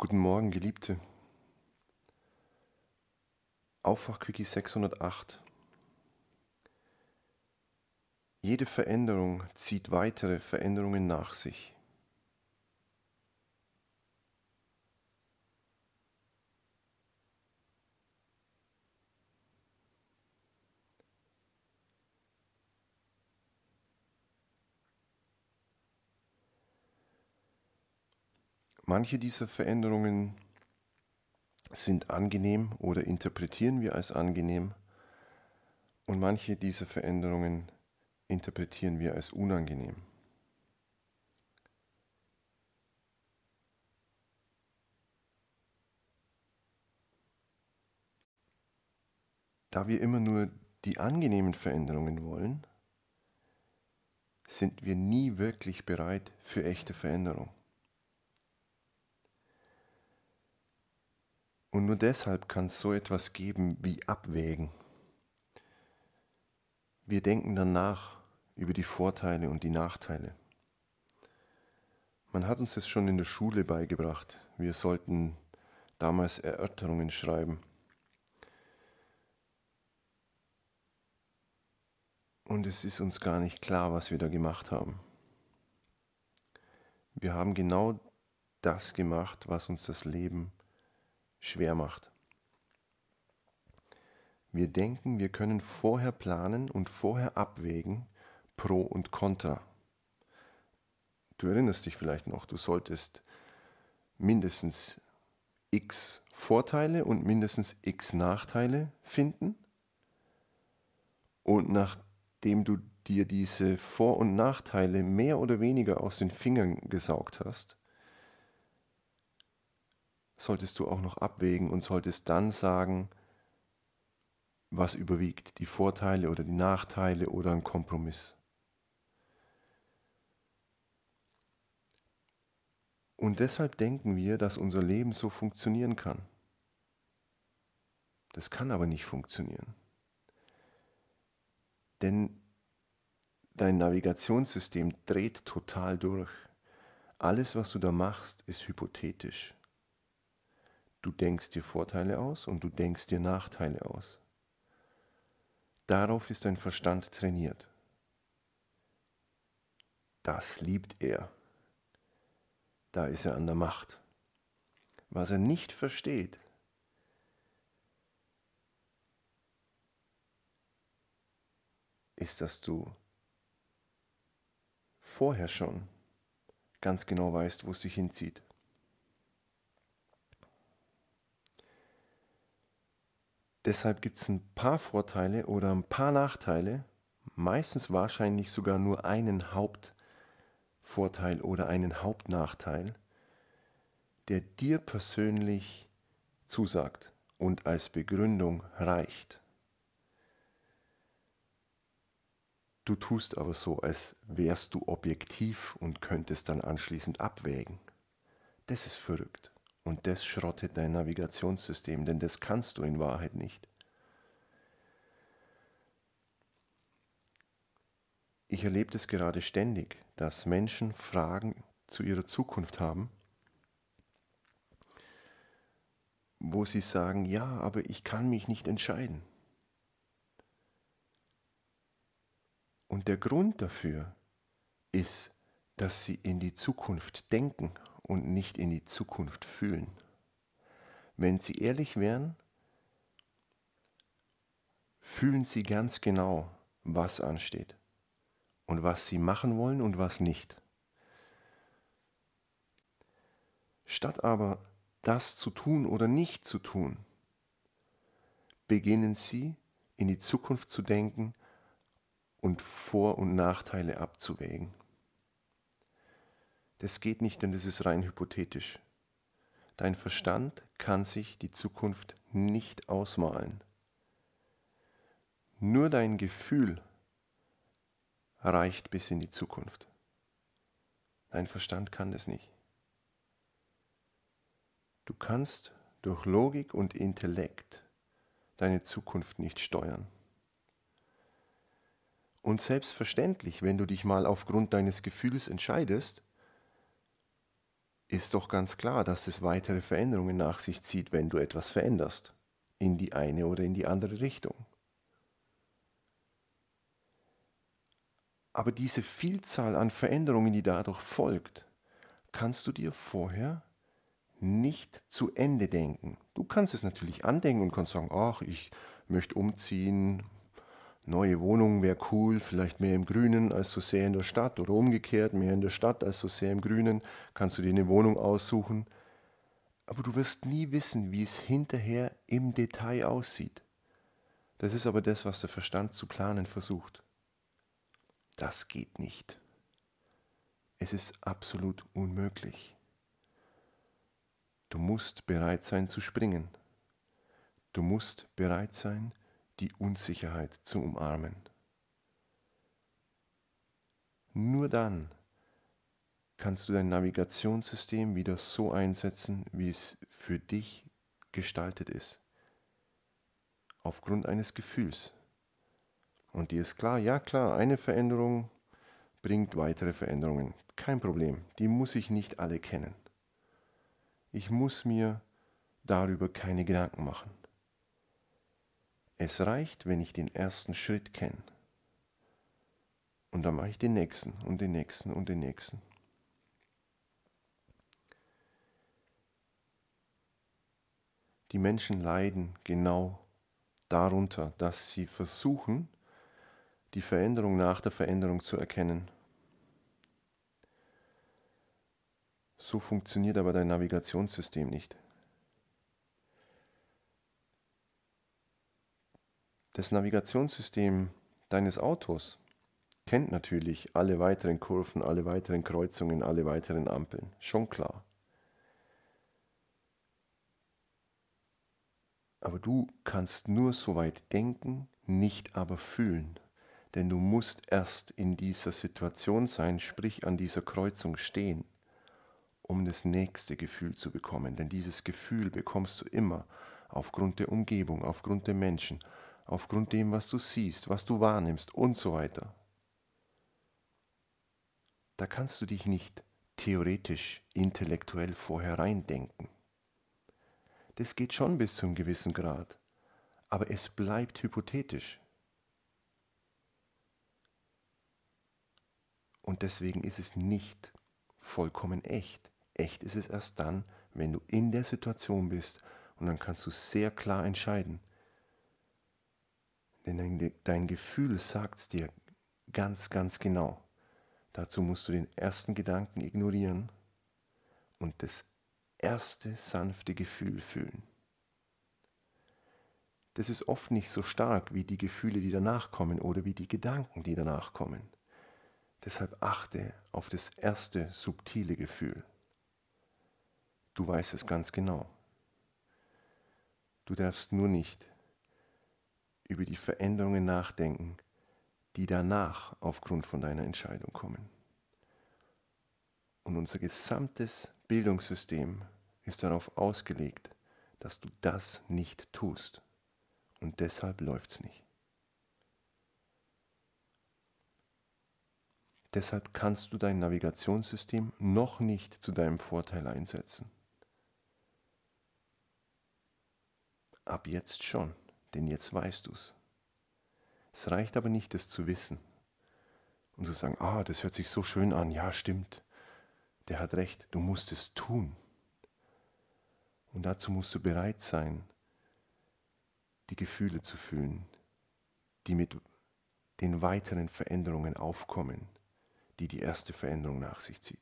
Guten Morgen, Geliebte. Aufwachquickie 608. Jede Veränderung zieht weitere Veränderungen nach sich. Manche dieser Veränderungen sind angenehm oder interpretieren wir als angenehm und manche dieser Veränderungen interpretieren wir als unangenehm. Da wir immer nur die angenehmen Veränderungen wollen, sind wir nie wirklich bereit für echte Veränderung. Und nur deshalb kann es so etwas geben wie Abwägen. Wir denken dann nach über die Vorteile und die Nachteile. Man hat uns das schon in der Schule beigebracht. Wir sollten damals Erörterungen schreiben. Und es ist uns gar nicht klar, was wir da gemacht haben. Wir haben genau das gemacht, was uns das Leben schwer macht. Wir denken, wir können vorher planen und vorher abwägen, Pro und Contra. Du erinnerst dich vielleicht noch, du solltest mindestens x Vorteile und mindestens x Nachteile finden. Und nachdem du dir diese Vor- und Nachteile mehr oder weniger aus den Fingern gesaugt hast, solltest du auch noch abwägen und solltest dann sagen, was überwiegt, die Vorteile oder die Nachteile oder ein Kompromiss. Und deshalb denken wir, dass unser Leben so funktionieren kann. Das kann aber nicht funktionieren. Denn dein Navigationssystem dreht total durch. Alles, was du da machst, ist hypothetisch. Du denkst dir Vorteile aus und du denkst dir Nachteile aus. Darauf ist dein Verstand trainiert. Das liebt er. Da ist er an der Macht. Was er nicht versteht, ist, dass du vorher schon ganz genau weißt, wo es dich hinzieht. Deshalb gibt es ein paar Vorteile oder ein paar Nachteile, meistens wahrscheinlich sogar nur einen Hauptvorteil oder einen Hauptnachteil, der dir persönlich zusagt und als Begründung reicht. Du tust aber so, als wärst du objektiv und könntest dann anschließend abwägen. Das ist verrückt. Und das schrottet dein Navigationssystem, denn das kannst du in Wahrheit nicht. Ich erlebe das gerade ständig, dass Menschen Fragen zu ihrer Zukunft haben, wo sie sagen, ja, aber ich kann mich nicht entscheiden. Und der Grund dafür ist, dass sie in die Zukunft denken und nicht in die Zukunft fühlen. Wenn sie ehrlich wären, fühlen sie ganz genau, was ansteht und was sie machen wollen und was nicht. Statt aber das zu tun oder nicht zu tun, beginnen sie in die Zukunft zu denken und Vor- und Nachteile abzuwägen. Das geht nicht, denn das ist rein hypothetisch. Dein Verstand kann sich die Zukunft nicht ausmalen. Nur dein Gefühl reicht bis in die Zukunft. Dein Verstand kann das nicht. Du kannst durch Logik und Intellekt deine Zukunft nicht steuern. Und selbstverständlich, wenn du dich mal aufgrund deines Gefühls entscheidest, ist doch ganz klar, dass es weitere Veränderungen nach sich zieht, wenn du etwas veränderst, in die eine oder in die andere Richtung. Aber diese Vielzahl an Veränderungen, die dadurch folgt, kannst du dir vorher nicht zu Ende denken. Du kannst es natürlich andenken und kannst sagen, ach, ich möchte umziehen, neue Wohnung wäre cool, vielleicht mehr im Grünen als so sehr in der Stadt oder umgekehrt, mehr in der Stadt als so sehr im Grünen, kannst du dir eine Wohnung aussuchen. Aber du wirst nie wissen, wie es hinterher im Detail aussieht. Das ist aber das, was der Verstand zu planen versucht. Das geht nicht. Es ist absolut unmöglich. Du musst bereit sein zu springen. Du musst bereit sein, die Unsicherheit zu umarmen. Nur dann kannst du dein Navigationssystem wieder so einsetzen, wie es für dich gestaltet ist. Aufgrund eines Gefühls. Und dir ist klar, ja klar, eine Veränderung bringt weitere Veränderungen. Kein Problem, die muss ich nicht alle kennen. Ich muss mir darüber keine Gedanken machen. Es reicht, wenn ich den ersten Schritt kenne. Und dann mache ich den nächsten und den nächsten und den nächsten. Die Menschen leiden genau darunter, dass sie versuchen, die Veränderung nach der Veränderung zu erkennen. So funktioniert aber dein Navigationssystem nicht. Das Navigationssystem deines Autos kennt natürlich alle weiteren Kurven, alle weiteren Kreuzungen, alle weiteren Ampeln. Schon klar. Aber du kannst nur so weit denken, nicht aber fühlen. Denn du musst erst in dieser Situation sein, sprich an dieser Kreuzung stehen, um das nächste Gefühl zu bekommen. Denn dieses Gefühl bekommst du immer aufgrund der Umgebung, aufgrund der Menschen, aufgrund dem, was du siehst, was du wahrnimmst und so weiter. Da kannst du dich nicht theoretisch, intellektuell vorher reindenken. Das geht schon bis zu einem gewissen Grad, aber es bleibt hypothetisch. Und deswegen ist es nicht vollkommen echt. Echt ist es erst dann, wenn du in der Situation bist und dann kannst du sehr klar entscheiden, denn dein, Gefühl sagt es dir ganz, ganz genau. Dazu musst du den ersten Gedanken ignorieren und das erste sanfte Gefühl fühlen. Das ist oft nicht so stark wie die Gefühle, die danach kommen oder wie die Gedanken, die danach kommen. Deshalb achte auf das erste subtile Gefühl. Du weißt es ganz genau. Du darfst nur nicht über die Veränderungen nachdenken, die danach aufgrund von deiner Entscheidung kommen. Und unser gesamtes Bildungssystem ist darauf ausgelegt, dass du das nicht tust. Und deshalb läuft es nicht. Deshalb kannst du dein Navigationssystem noch nicht zu deinem Vorteil einsetzen. Ab jetzt schon denn jetzt weißt du es. Es reicht aber nicht, es zu wissen und zu sagen, ah, das hört sich so schön an, ja stimmt, der hat recht, du musst es tun. Und dazu musst du bereit sein, die Gefühle zu fühlen, die mit den weiteren Veränderungen aufkommen, die die erste Veränderung nach sich zieht.